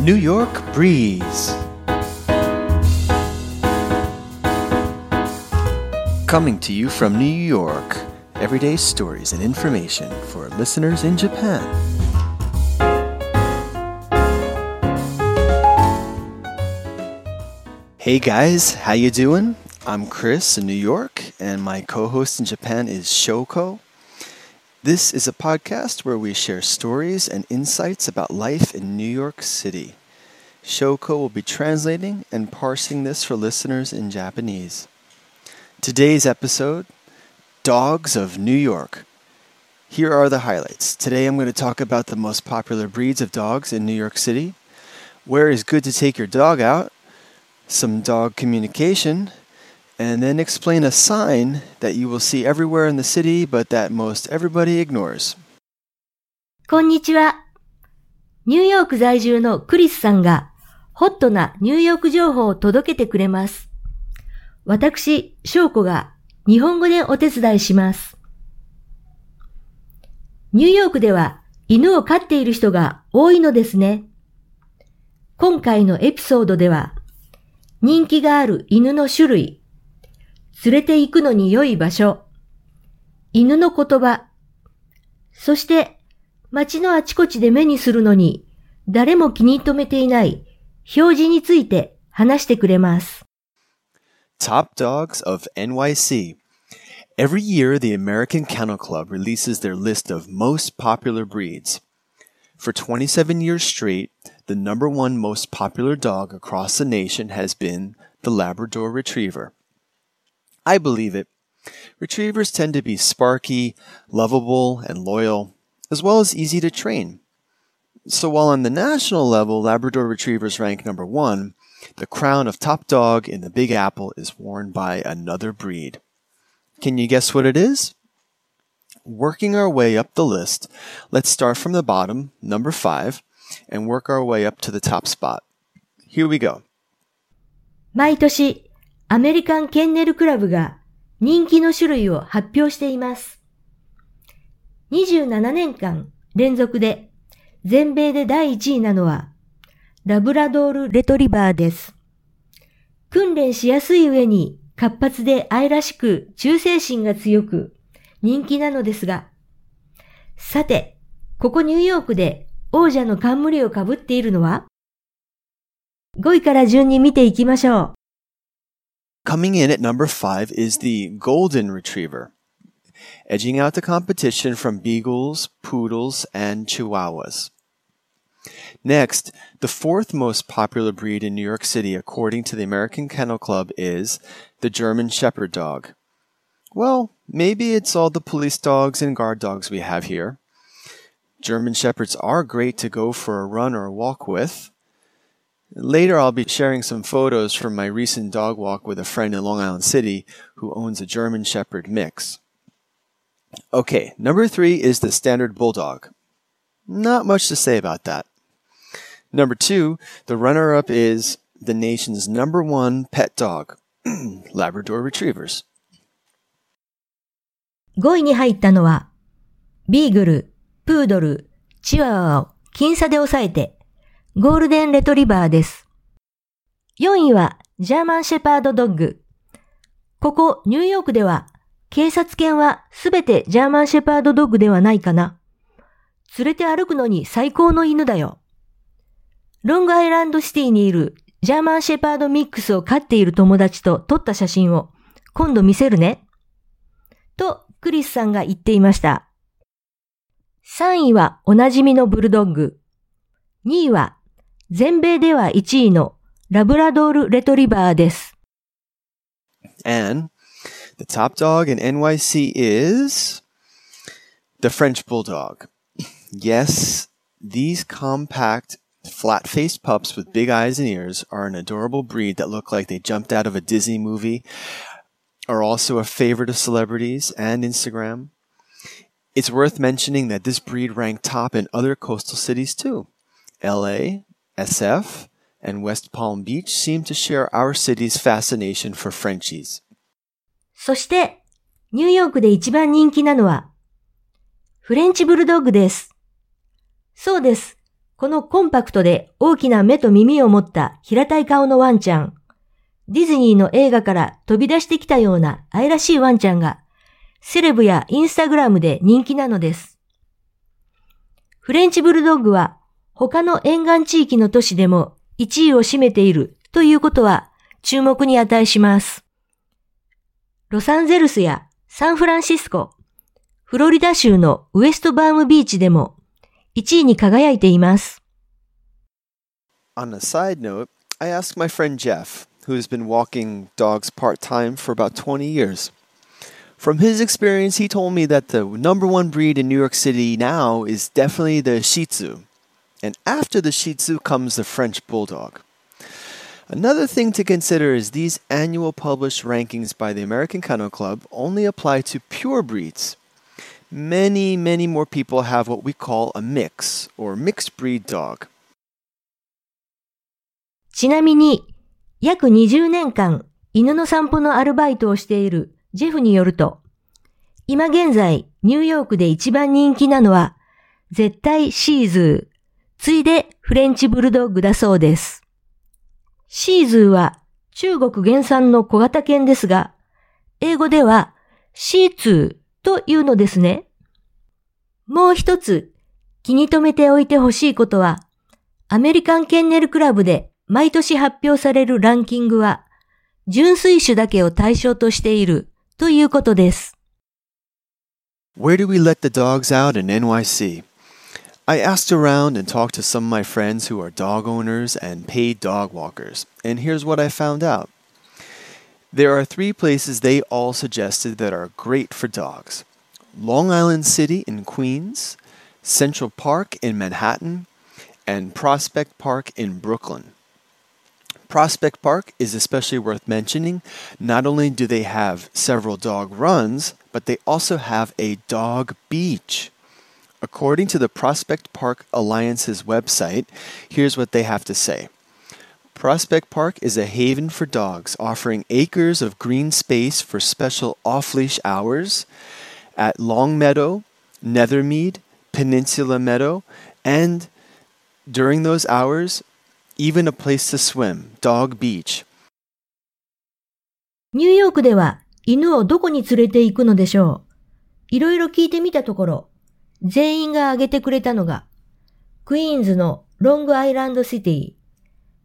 New York Breeze. Coming to you from New York, everyday stories and information for listeners in Japan. Hey guys, how you doing? I'm Chris in New York, and my co-host in Japan is Shoko. This is a podcast where we share stories and insights about life in New York City. Shoko will be translating and parsing this for listeners in Japanese. Today's episode Dogs of New York. Here are the highlights. Today I'm going to talk about the most popular breeds of dogs in New York City, where is good to take your dog out, some dog communication, and then explain a sign that you will see everywhere in the city but that most everybody ignores. こんにちは。ニューヨーク在住のクリスさんが ホットなニューヨーク情報を届けてくれます。私、翔子が日本語でお手伝いします。ニューヨークでは犬を飼っている人が多いのですね。今回のエピソードでは人気がある犬の種類、連れて行くのに良い場所、犬の言葉、そして街のあちこちで目にするのに誰も気に留めていない表示について話してくれます。Top Dogs of NYC Every year, the American Kennel Club releases their list of most popular breeds. For 27 years straight, the number one most popular dog across the nation has been the Labrador Retriever. I believe it. Retrievers tend to be sparky, lovable, and loyal, as well as easy to train. So while on the national level Labrador Retrievers rank number one, the crown of top dog in the Big Apple is worn by another breed. Can you guess what it is? Working our way up the list, let's start from the bottom, number five, and work our way up to the top spot. Here we go. 毎年、アメリカンケンネルクラブが人気の種類を発表しています。27年間連続で 全米で第1位なのは、ラブラドールレトリバーです。訓練しやすい上に活発で愛らしく忠誠心が強く人気なのですが、さて、ここニューヨークで王者の冠をかぶっているのは ?5 位から順に見ていきましょう。Coming in at number 5 is the Golden Retriever. Edging out the competition from beagles, poodles, and chihuahuas. Next, the fourth most popular breed in New York City, according to the American Kennel Club, is the German Shepherd dog. Well, maybe it's all the police dogs and guard dogs we have here. German Shepherds are great to go for a run or a walk with. Later, I'll be sharing some photos from my recent dog walk with a friend in Long Island City who owns a German Shepherd mix. Okay, number three is the standard bulldog. Not much to say about that. Number two, the runner up is the nation's number one pet dog, Labrador Retrievers. 5位に入ったのは、ビーグル、プードル、チワワを僅差で抑えて、ゴールデンレトリバーです。4位は、ジャーマンシェパードドッグ。ここ、ニューヨークでは、 警察犬はすべてジャーマンシェパードドッグではないかな。連れて歩くのに最高の犬だよ。ロングアイランドシティにいるジャーマンシェパードミックスを飼っている友達と撮った写真を今度見せるね。とクリスさんが言っていました。3位はおなじみのブルドッグ。2位は全米では1位のラブラドールレトリバーです。And The top dog in NYC is the French Bulldog. yes, these compact, flat faced pups with big eyes and ears are an adorable breed that look like they jumped out of a Disney movie, are also a favorite of celebrities and Instagram. It's worth mentioning that this breed ranked top in other coastal cities too. LA, SF, and West Palm Beach seem to share our city's fascination for Frenchies. そして、ニューヨークで一番人気なのは、フレンチブルドッグです。そうです。このコンパクトで大きな目と耳を持った平たい顔のワンちゃん。ディズニーの映画から飛び出してきたような愛らしいワンちゃんが、セレブやインスタグラムで人気なのです。フレンチブルドッグは他の沿岸地域の都市でも1位を占めているということは注目に値します。ロサンゼルスやサンフランシスコ、フロリダ州のウエストバームビーチでも1位に輝いています。On a side note, I asked my friend Jeff, who has been walking dogs part-time for about 20 years. From his experience, he told me that the number one breed in New York City now is definitely the Shih Tzu. And after the Shih Tzu comes the French Bulldog. Another thing to consider is these annual published rankings by the American Kennel Club only apply to pure breeds. Many, many more people have what we call a mix or mixed breed dog. ちなみに、約20年間犬の散歩のアルバイトをしているジェフによると、今現在ニューヨークで一番人気なのは絶対シーズー、ついでフレンチブルドッグだそうです。 シーズーは中国原産の小型犬ですが、英語ではシーツーというのですね。もう一つ気に留めておいてほしいことは、アメリカンケンネルクラブで毎年発表されるランキングは、純粋種だけを対象としているということです。Where do we let the dogs out in NYC? I asked around and talked to some of my friends who are dog owners and paid dog walkers, and here's what I found out. There are three places they all suggested that are great for dogs Long Island City in Queens, Central Park in Manhattan, and Prospect Park in Brooklyn. Prospect Park is especially worth mentioning. Not only do they have several dog runs, but they also have a dog beach. According to the Prospect Park Alliance's website, here's what they have to say. Prospect Park is a haven for dogs, offering acres of green space for special off leash hours at Long Meadow, Nethermead, Peninsula Meadow, and during those hours, even a place to swim, Dog Beach. ニューヨークでは犬をどこに連れて行くのでしょういろいろ聞いてみたところ、 全員が挙げてくれたのが、クイーンズのロングアイランドシティ、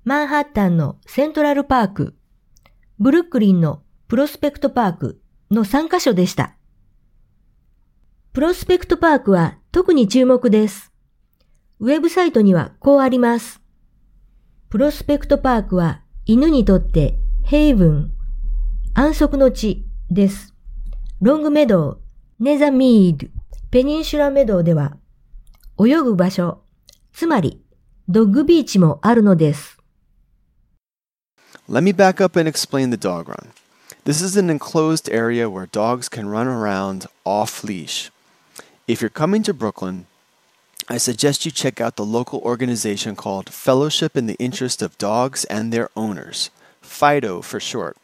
マンハッタンのセントラルパーク、ブルックリンのプロスペクトパークの3カ所でした。プロスペクトパークは特に注目です。ウェブサイトにはこうあります。プロスペクトパークは犬にとってヘイブン、安息の地です。ロングメドウ、ネザミード、ペニンシュラメドウでは、泳ぐ場所、つまり、ドッグビーチもあるのです。Let me back up and explain the dog run. This is an enclosed area where dogs can run around off leash. If you're coming to Brooklyn, I suggest you check out the local organization called Fellowship in the Interest of Dogs and Their Owners, FIDO for short.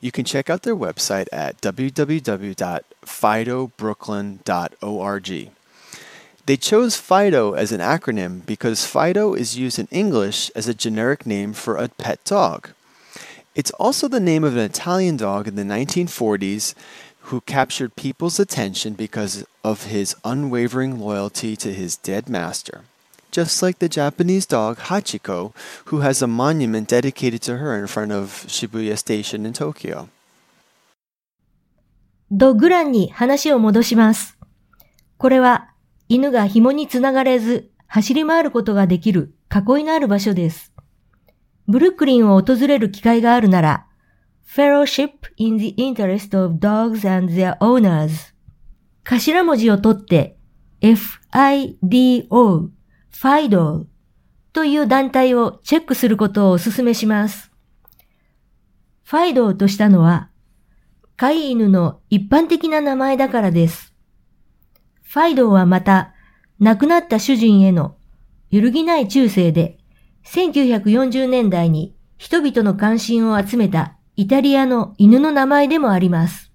You can check out their website at www.fidobrooklyn.org. They chose FIDO as an acronym because FIDO is used in English as a generic name for a pet dog. It's also the name of an Italian dog in the 1940s who captured people's attention because of his unwavering loyalty to his dead master just like the Japanese dog Hachiko, who has a monument dedicated to her in front of Shibuya Station in Tokyo. ドッグランに話を戻します。これは犬が紐につながれず走り回ることができる囲いのある場所です。ブルックリンを訪れる機会があるなら、Fellowship in the Interest of Dogs and Their Owners 頭文字を取って FIDO ファイドという団体をチェックすることをお勧めします。ファイドとしたのは、飼い犬の一般的な名前だからです。ファイドはまた、亡くなった主人への揺るぎない忠誠で、1940年代に人々の関心を集めたイタリアの犬の名前でもあります。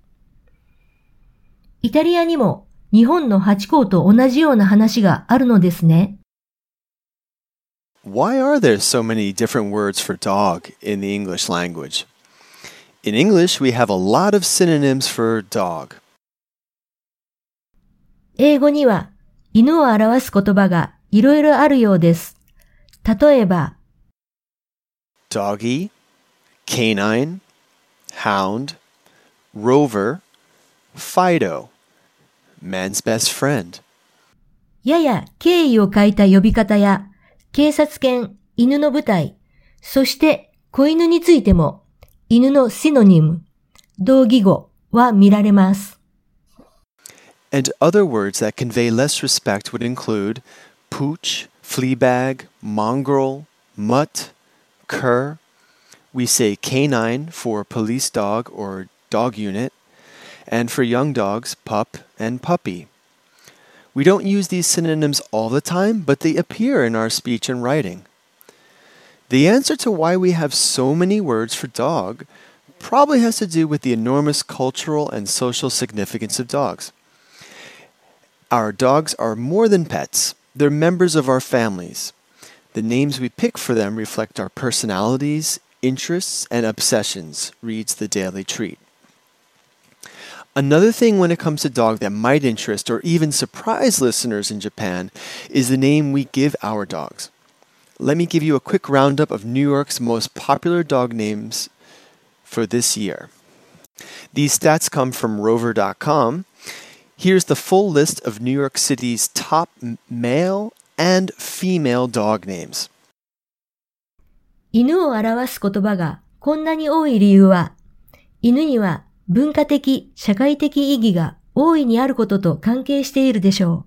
イタリアにも日本のハチ公と同じような話があるのですね。why are there so many different words for dog in the English language? In English, we have a lot of synonyms for dog. 英語には犬を表す言葉がいろいろあるようです。例えば、doggy, canine, hound, rover, Fido, man's best friend. やや敬意を欠いた呼び方や、警察犬、犬の部隊、そして子犬についても、犬のシノニム、同義語は見られます。 And other words that convey less respect would include pooch, fleabag, mongrel, mutt, cur. We say canine for police dog or dog unit, and for young dogs, pup and puppy. We don't use these synonyms all the time, but they appear in our speech and writing. The answer to why we have so many words for dog probably has to do with the enormous cultural and social significance of dogs. Our dogs are more than pets, they're members of our families. The names we pick for them reflect our personalities, interests, and obsessions, reads the Daily Treat. Another thing when it comes to dog that might interest or even surprise listeners in Japan is the name we give our dogs Let me give you a quick roundup of New York's most popular dog names for this year. These stats come from rover.com. Here's the full list of New York City's top m- male and female dog names. 犬を表す言葉がこんなに多い理由は、犬には文化的、社会的意義が大いにあることと関係しているでしょう。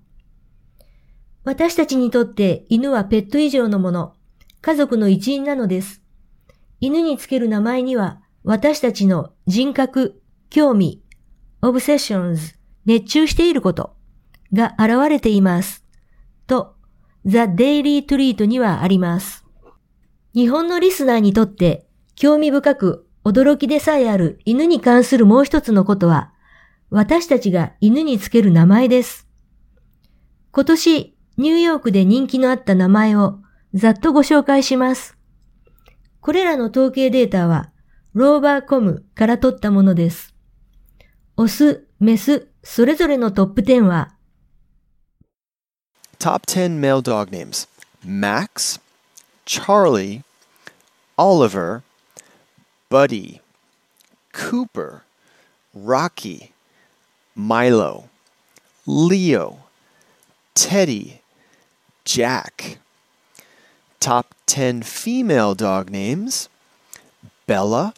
私たちにとって犬はペット以上のもの、家族の一員なのです。犬につける名前には私たちの人格、興味、オブセッションズ、熱中していることが現れています。と、The Daily Treat にはあります。日本のリスナーにとって興味深く驚きでさえある犬に関するもう一つのことは、私たちが犬につける名前です。今年、ニューヨークで人気のあった名前をざっとご紹介します。これらの統計データは、ローバーコムから取ったものです。オス、メス、それぞれのトップ10は、Top 10 male dog names Max, Charlie, Oliver, Buddy, Cooper, Rocky, Milo, Leo, Teddy, Jack. Top 10 female dog names Bella,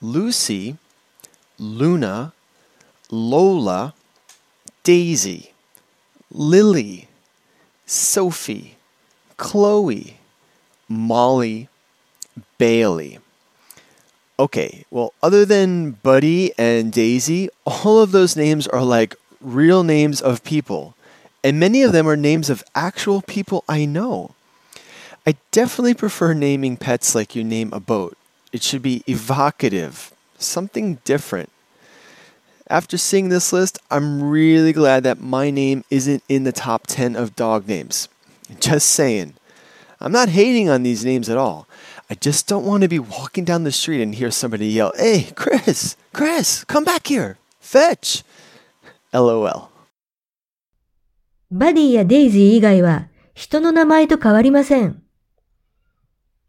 Lucy, Luna, Lola, Daisy, Lily, Sophie, Chloe, Molly, Bailey. Okay, well, other than Buddy and Daisy, all of those names are like real names of people. And many of them are names of actual people I know. I definitely prefer naming pets like you name a boat. It should be evocative, something different. After seeing this list, I'm really glad that my name isn't in the top 10 of dog names. Just saying. I'm not hating on these names at all. I just don't want to be walking down the street and hear somebody yell, Hey, Chris, Chris, come back here. Fetch. LOL. バディやデイジー以外は人の名前と変わりません。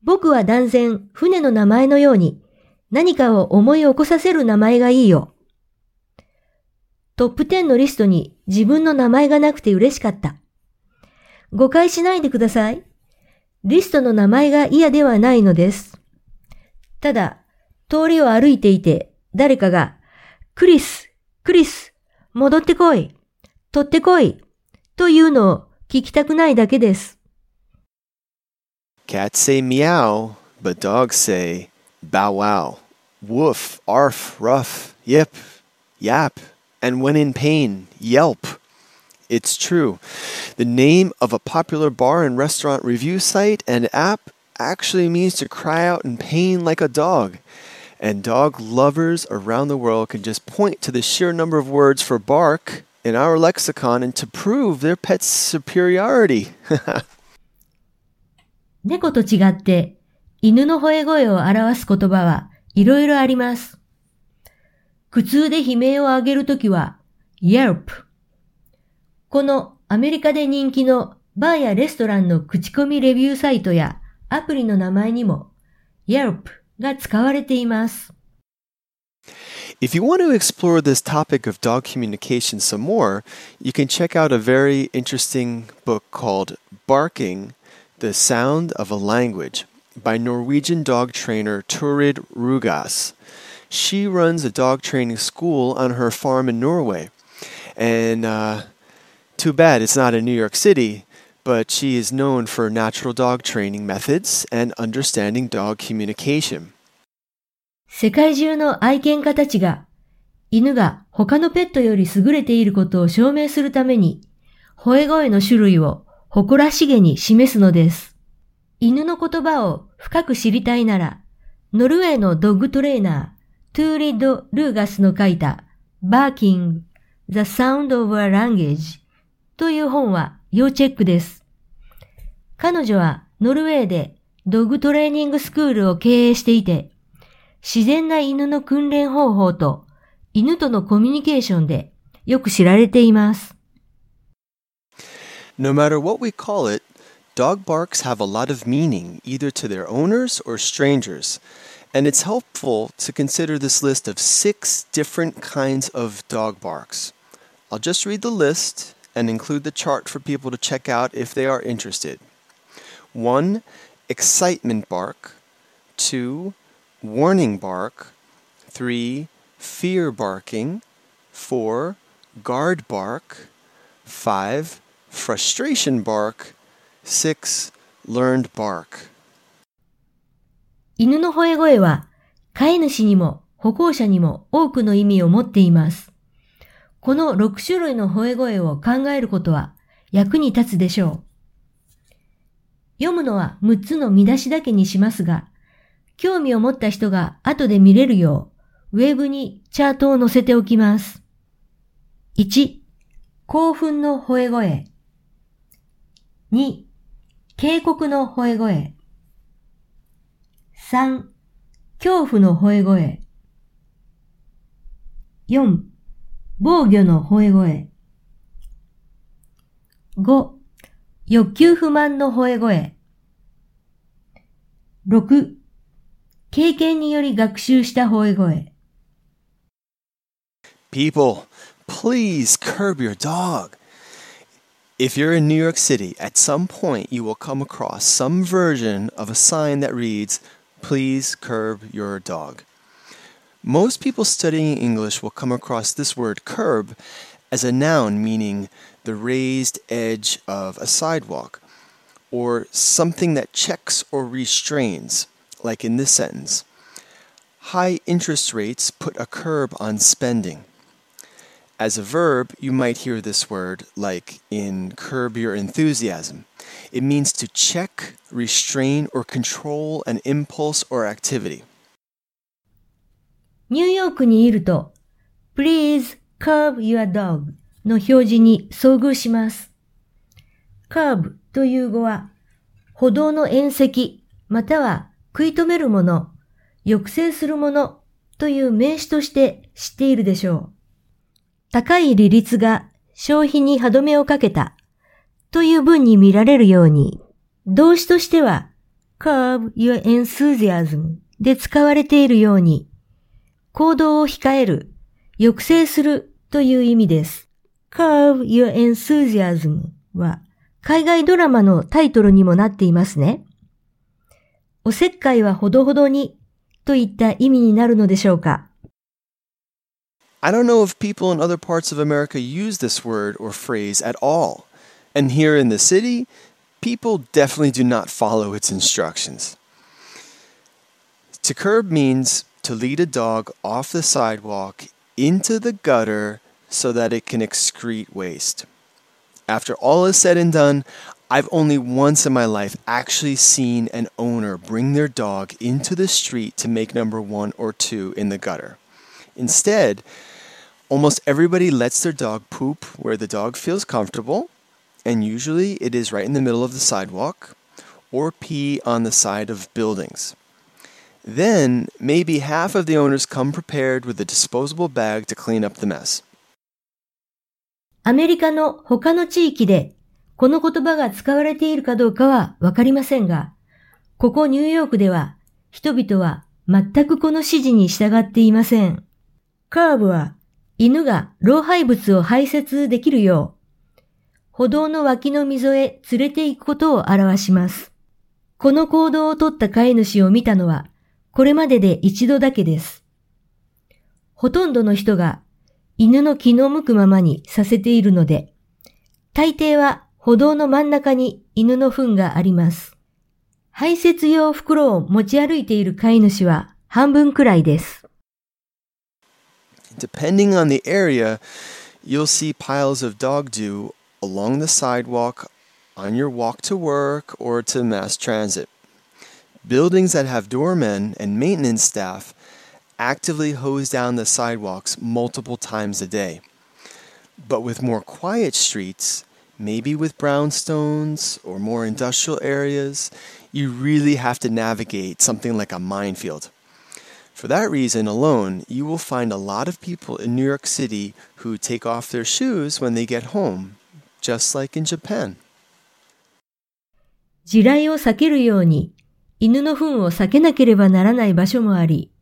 僕は断然船の名前のように何かを思い起こさせる名前がいいよ。トップ10のリストに自分の名前がなくて嬉しかった。誤解しないでください。リストの名前が嫌ではないのです。ただ、通りを歩いていて誰かが、クリス、クリス、戻ってこい、取ってこい、というのを聞きたくないだけです。 Cats say meow, but dogs say bow wow, woof, arf, ruff, yip, yap, and when in pain, yelp. It's true. The name of a popular bar and restaurant review site and app actually means to cry out in pain like a dog. And dog lovers around the world can just point to the sheer number of words for bark in our lexicon and to prove their pet's superiority. 猫と違って犬の吠え声を表す言葉はいろいろあります。苦痛で悲鳴を上げるときは Yelp。このアメリカで人気のバーやレストランの口コミレビューサイトやアプリの名前にも Yelp が使われています。If you want to explore this topic of dog communication some more, you can check out a very interesting book called Barking The Sound of a Language by Norwegian dog trainer Turid Rugaas. She runs a dog training school on her farm in Norway. And uh, too bad it's not in New York City, but she is known for natural dog training methods and understanding dog communication. 世界中の愛犬家たちが犬が他のペットより優れていることを証明するために吠え声の種類を誇らしげに示すのです。犬の言葉を深く知りたいなら、ノルウェーのドッグトレーナー、トゥーリッド・ルーガスの書いた Barking The Sound of a Language という本は要チェックです。彼女はノルウェーでドッグトレーニングスクールを経営していて、自然な犬の訓練方法と犬とのコミュニケーションでよく知られています。No matter what we call it, dog barks have a lot of meaning either to their owners or strangers. And it's helpful to consider this list of six different kinds of dog barks. I'll just read the list and include the chart for people to check out if they are interested. 1. Excitement bark. 2 Warning bark, 3. Fear barking, 4. Guard bark, 5. Frustration bark, 6. Learned bark. 犬の吠え声は飼い主にも歩行者にも多くの意味を持っています。この6種類の吠え声を考えることは役に立つでしょう。読むのは6つの見出しだけにしますが、興味を持った人が後で見れるよう、ウェブにチャートを載せておきます。1、興奮の吠え声。2、警告の吠え声。3、恐怖の吠え声。4、防御の吠え声。5、欲求不満の吠え声。6、経験により学習した吠え声。People, please curb your dog. If you're in New York City, at some point you will come across some version of a sign that reads, Please curb your dog. Most people studying English will come across this word curb as a noun meaning the raised edge of a sidewalk or something that checks or restrains like in this sentence. High interest rates put a curb on spending. As a verb, you might hear this word like in curb your enthusiasm. It means to check, restrain, or control an impulse or activity. ニューヨークにいると、Please curb your dog の表示に遭遇します。curb という語は、歩道の縁石または 食い止めるもの、抑制するものという名詞として知っているでしょう。高い利率が消費に歯止めをかけたという文に見られるように、動詞としては curb your enthusiasm で使われているように、行動を控える、抑制するという意味です。curb your enthusiasm は海外ドラマのタイトルにもなっていますね。おせっかいはほどほどにといった意味になるのでしょうか I don't know if people in other parts of America use this word or phrase at all. And here in the city, people definitely do not follow its instructions. To curb means to lead a dog off the sidewalk into the gutter so that it can excrete waste. After all is said and done, I've only once in my life actually seen an owner bring their dog into the street to make number one or two in the gutter. Instead, almost everybody lets their dog poop where the dog feels comfortable, and usually it is right in the middle of the sidewalk, or pee on the side of buildings. Then, maybe half of the owners come prepared with a disposable bag to clean up the mess. アメリカの他の地域で この言葉が使われているかどうかはわかりませんが、ここニューヨークでは人々は全くこの指示に従っていません。カーブは犬が老廃物を排泄できるよう、歩道の脇の溝へ連れて行くことを表します。この行動をとった飼い主を見たのは、これまでで一度だけです。ほとんどの人が犬の気の向くままにさせているので、大抵は歩道の真ん中に犬の糞があります。排泄用袋を持ち歩いている飼い主は半分くらいです。Depending on the area, you'll see piles of dog doo along the sidewalk, on your walk to work, or to mass transit. Buildings that have doormen and maintenance staff actively hose down the sidewalks multiple times a day. But with more quiet streets, maybe with brownstones or more industrial areas, you really have to navigate something like a minefield. For that reason alone, you will find a lot of people in New York City who take off their shoes when they get home, just like in Japan. 地雷を避けるように犬の糞を避けなければならない場所もあり、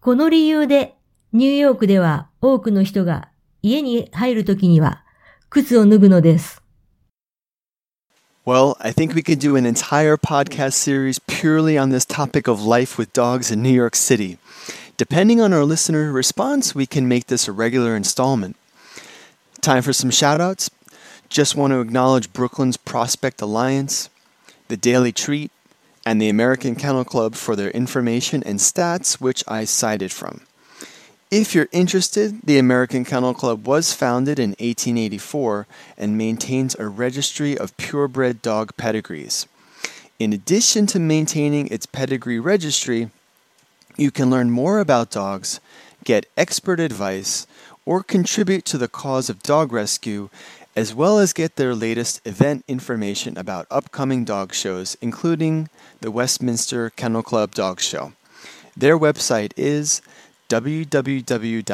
この理由でニューヨークでは多くの人が家に入るときには 靴を脱ぐのです。Well, I think we could do an entire podcast series purely on this topic of life with dogs in New York City. Depending on our listener response, we can make this a regular installment. Time for some shoutouts. Just want to acknowledge Brooklyn's Prospect Alliance, the Daily Treat, and the American Kennel Club for their information and stats, which I cited from. If you're interested, the American Kennel Club was founded in 1884 and maintains a registry of purebred dog pedigrees. In addition to maintaining its pedigree registry, you can learn more about dogs, get expert advice, or contribute to the cause of dog rescue, as well as get their latest event information about upcoming dog shows, including the Westminster Kennel Club Dog Show. Their website is www.akc.org.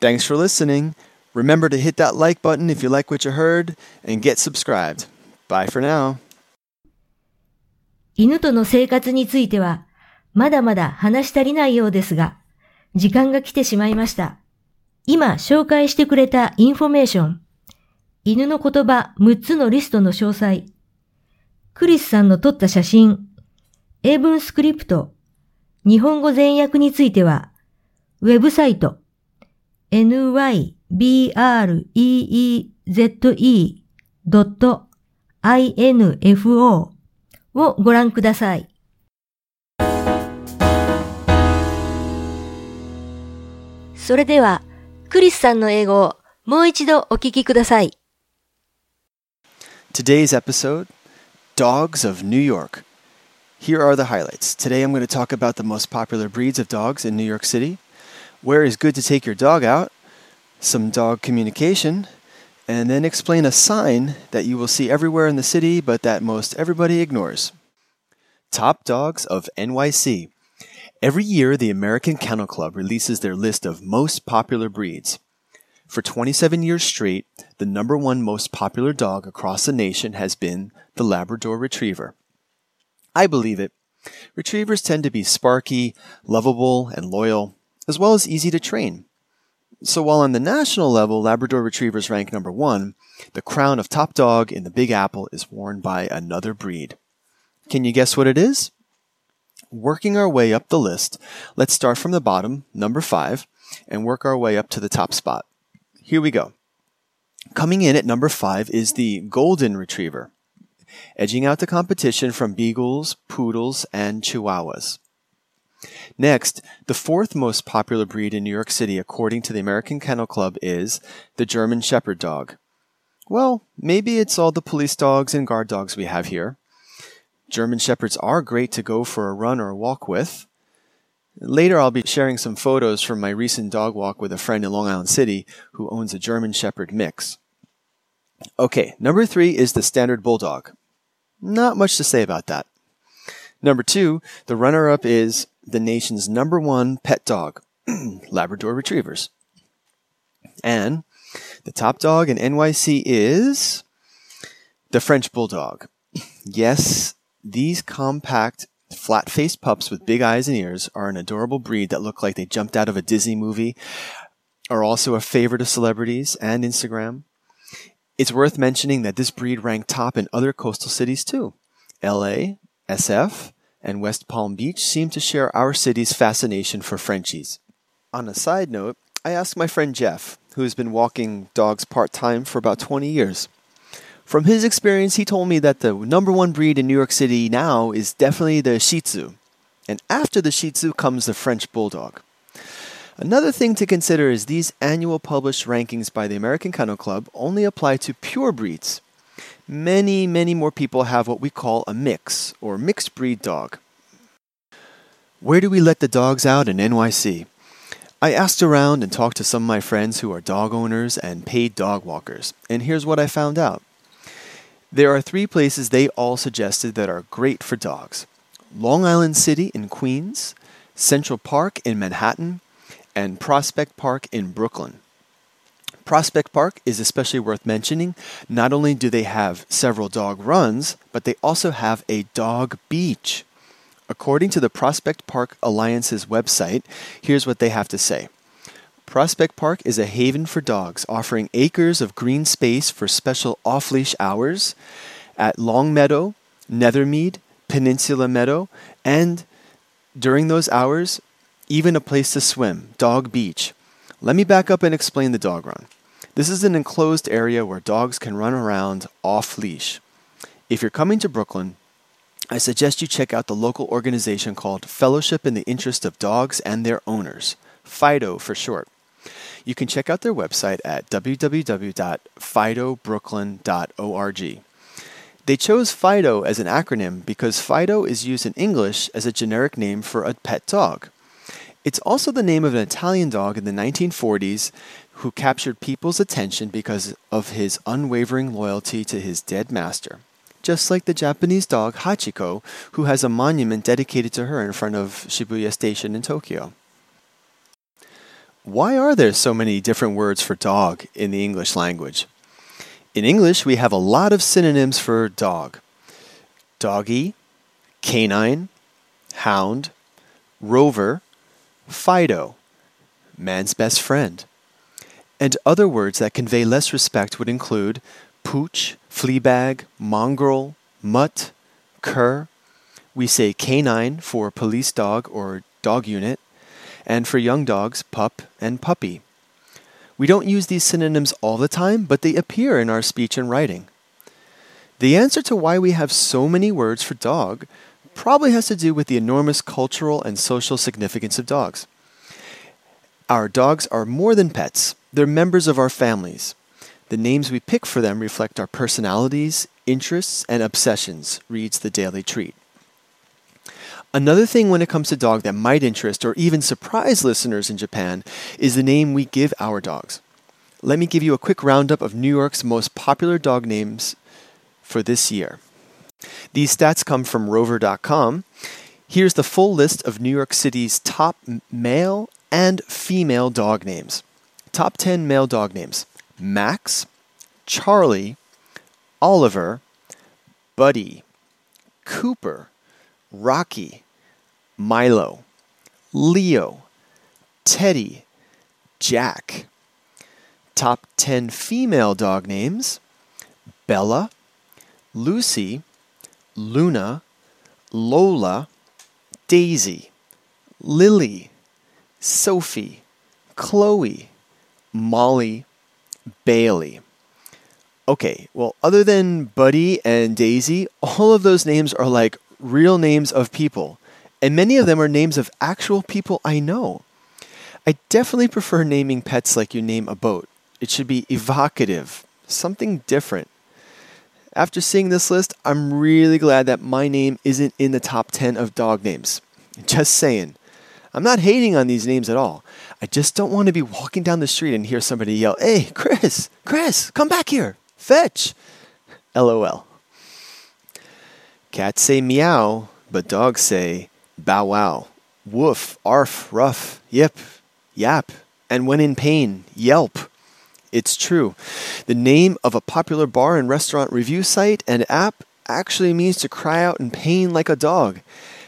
Thanks for listening. Remember to hit that like button if you like what you heard and get subscribed. Bye for now. 犬との生活については、まだまだ話し足りないようですが、時間が来てしまいました。今紹介してくれたインフォメーション、犬の言葉6つのリストの詳細、クリスさんの撮った写真、英文スクリプト、日本語全訳については、ウェブサイト、nybreze.info をご覧ください。それでは、クリスさんの英語をもう一度お聞きください。Today's episode Dogs of New York. Here are the highlights. Today I'm going to talk about the most popular breeds of dogs in New York City, where is good to take your dog out, some dog communication, and then explain a sign that you will see everywhere in the city but that most everybody ignores. Top Dogs of NYC. Every year, the American Kennel Club releases their list of most popular breeds. For 27 years straight, the number one most popular dog across the nation has been the Labrador Retriever. I believe it. Retrievers tend to be sparky, lovable, and loyal, as well as easy to train. So while on the national level Labrador Retrievers rank number one, the crown of top dog in the Big Apple is worn by another breed. Can you guess what it is? Working our way up the list, let's start from the bottom, number five, and work our way up to the top spot. Here we go. Coming in at number five is the Golden Retriever, edging out the competition from Beagles, Poodles, and Chihuahuas. Next, the fourth most popular breed in New York City, according to the American Kennel Club, is the German Shepherd dog. Well, maybe it's all the police dogs and guard dogs we have here. German Shepherds are great to go for a run or a walk with, Later, I'll be sharing some photos from my recent dog walk with a friend in Long Island City who owns a German Shepherd mix. Okay, number three is the standard bulldog. Not much to say about that. Number two, the runner up is the nation's number one pet dog, Labrador Retrievers. And the top dog in NYC is the French Bulldog. Yes, these compact, flat faced pups with big eyes and ears are an adorable breed that look like they jumped out of a Disney movie, are also a favorite of celebrities and Instagram. It's worth mentioning that this breed ranked top in other coastal cities too. LA, SF, and West Palm Beach seem to share our city's fascination for Frenchies. On a side note, I asked my friend Jeff, who has been walking dogs part time for about 20 years. From his experience, he told me that the number one breed in New York City now is definitely the Shih Tzu. And after the Shih Tzu comes the French Bulldog. Another thing to consider is these annual published rankings by the American Kennel Club only apply to pure breeds. Many, many more people have what we call a mix or mixed breed dog. Where do we let the dogs out in NYC? I asked around and talked to some of my friends who are dog owners and paid dog walkers, and here's what I found out. There are three places they all suggested that are great for dogs Long Island City in Queens, Central Park in Manhattan, and Prospect Park in Brooklyn. Prospect Park is especially worth mentioning. Not only do they have several dog runs, but they also have a dog beach. According to the Prospect Park Alliance's website, here's what they have to say. Prospect Park is a haven for dogs, offering acres of green space for special off leash hours at Long Meadow, Nethermead, Peninsula Meadow, and during those hours, even a place to swim, Dog Beach. Let me back up and explain the dog run. This is an enclosed area where dogs can run around off leash. If you're coming to Brooklyn, I suggest you check out the local organization called Fellowship in the Interest of Dogs and Their Owners, FIDO for short. You can check out their website at www.fidobrooklyn.org. They chose FIDO as an acronym because FIDO is used in English as a generic name for a pet dog. It's also the name of an Italian dog in the 1940s who captured people's attention because of his unwavering loyalty to his dead master. Just like the Japanese dog Hachiko, who has a monument dedicated to her in front of Shibuya Station in Tokyo. Why are there so many different words for dog in the English language? In English, we have a lot of synonyms for dog doggy, canine, hound, rover, Fido, man's best friend. And other words that convey less respect would include pooch, fleabag, mongrel, mutt, cur. We say canine for police dog or dog unit, and for young dogs, pup and puppy. We don't use these synonyms all the time, but they appear in our speech and writing. The answer to why we have so many words for dog probably has to do with the enormous cultural and social significance of dogs. Our dogs are more than pets, they're members of our families. The names we pick for them reflect our personalities, interests, and obsessions, reads the Daily Treat. Another thing when it comes to dog that might interest or even surprise listeners in Japan is the name we give our dogs. Let me give you a quick roundup of New York's most popular dog names for this year. These stats come from rover.com. Here's the full list of New York City's top male and female dog names. Top 10 male dog names Max, Charlie, Oliver, Buddy, Cooper, Rocky, Milo, Leo, Teddy, Jack. Top 10 female dog names Bella, Lucy, Luna, Lola, Daisy, Lily, Sophie, Chloe, Molly, Bailey. Okay, well, other than Buddy and Daisy, all of those names are like real names of people, and many of them are names of actual people I know. I definitely prefer naming pets like you name a boat. It should be evocative, something different. After seeing this list, I'm really glad that my name isn't in the top 10 of dog names. Just saying. I'm not hating on these names at all. I just don't want to be walking down the street and hear somebody yell, Hey, Chris, Chris, come back here. Fetch! LOL. Cats say meow, but dogs say bow wow. Woof, arf, ruff, yip, yap, and when in pain, yelp. It's true. The name of a popular bar and restaurant review site and app actually means to cry out in pain like a dog.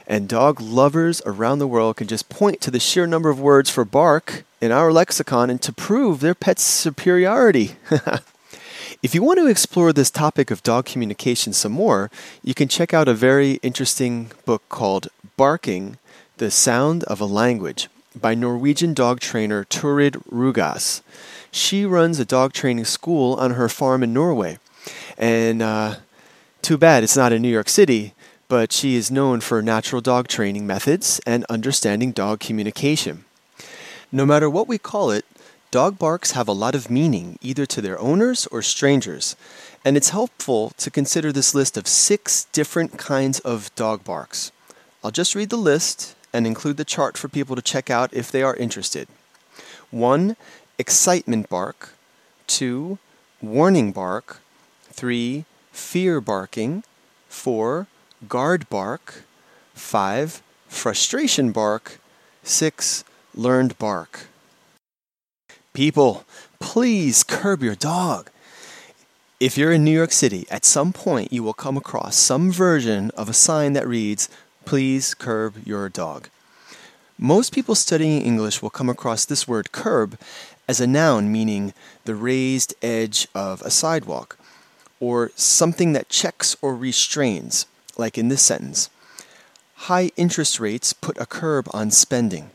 And dog lovers around the world can just point to the sheer number of words for bark in our lexicon and to prove their pet's superiority. if you want to explore this topic of dog communication some more, you can check out a very interesting book called Barking The Sound of a Language by Norwegian dog trainer Turid Rugaas. She runs a dog training school on her farm in Norway. And uh, too bad it's not in New York City, but she is known for natural dog training methods and understanding dog communication. No matter what we call it, dog barks have a lot of meaning, either to their owners or strangers, and it's helpful to consider this list of six different kinds of dog barks. I'll just read the list and include the chart for people to check out if they are interested. 1. Excitement bark. 2. Warning bark. 3. Fear barking. 4 guard bark. 5. Frustration bark. 6. Learned bark. People, please curb your dog. If you're in New York City, at some point you will come across some version of a sign that reads, Please curb your dog. Most people studying English will come across this word curb as a noun meaning the raised edge of a sidewalk, or something that checks or restrains like in this sentence High interest rates put a curb on spending.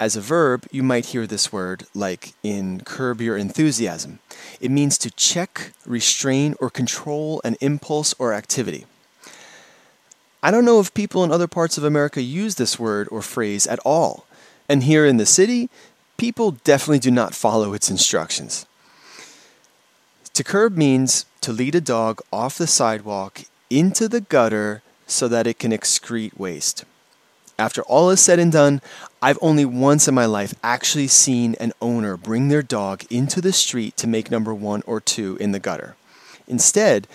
As a verb, you might hear this word like in curb your enthusiasm. It means to check, restrain, or control an impulse or activity. I don't know if people in other parts of America use this word or phrase at all. And here in the city, people definitely do not follow its instructions. To curb means to lead a dog off the sidewalk into the gutter so that it can excrete waste. After all is said and done, I've only once in my life actually seen an owner bring their dog into the street to make number one or two in the gutter. Instead,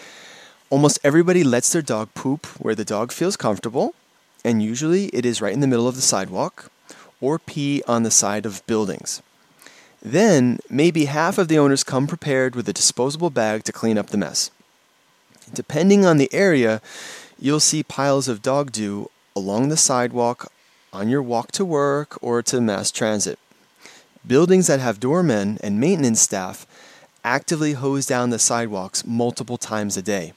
almost everybody lets their dog poop where the dog feels comfortable, and usually it is right in the middle of the sidewalk, or pee on the side of buildings. Then, maybe half of the owners come prepared with a disposable bag to clean up the mess. Depending on the area, you'll see piles of dog doo along the sidewalk on your walk to work or to mass transit. Buildings that have doormen and maintenance staff actively hose down the sidewalks multiple times a day.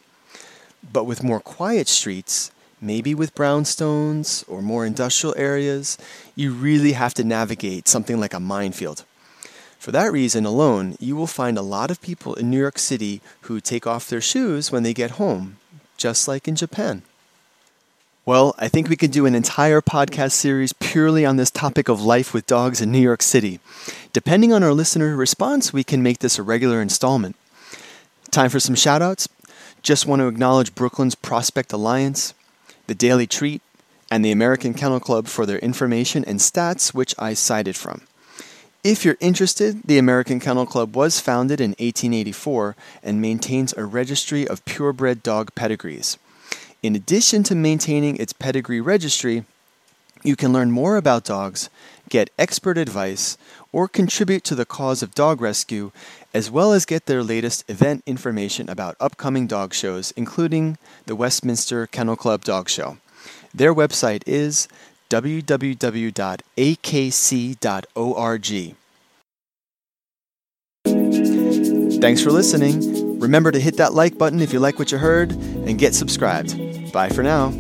But with more quiet streets, maybe with brownstones or more industrial areas, you really have to navigate something like a minefield. For that reason alone, you will find a lot of people in New York City who take off their shoes when they get home, just like in Japan. Well, I think we could do an entire podcast series purely on this topic of life with dogs in New York City. Depending on our listener response, we can make this a regular installment. Time for some shoutouts. Just want to acknowledge Brooklyn's Prospect Alliance, the Daily Treat, and the American Kennel Club for their information and stats, which I cited from. If you're interested, the American Kennel Club was founded in 1884 and maintains a registry of purebred dog pedigrees. In addition to maintaining its pedigree registry, you can learn more about dogs, get expert advice, or contribute to the cause of dog rescue, as well as get their latest event information about upcoming dog shows, including the Westminster Kennel Club Dog Show. Their website is www.akc.org. Thanks for listening. Remember to hit that like button if you like what you heard and get subscribed. Bye for now.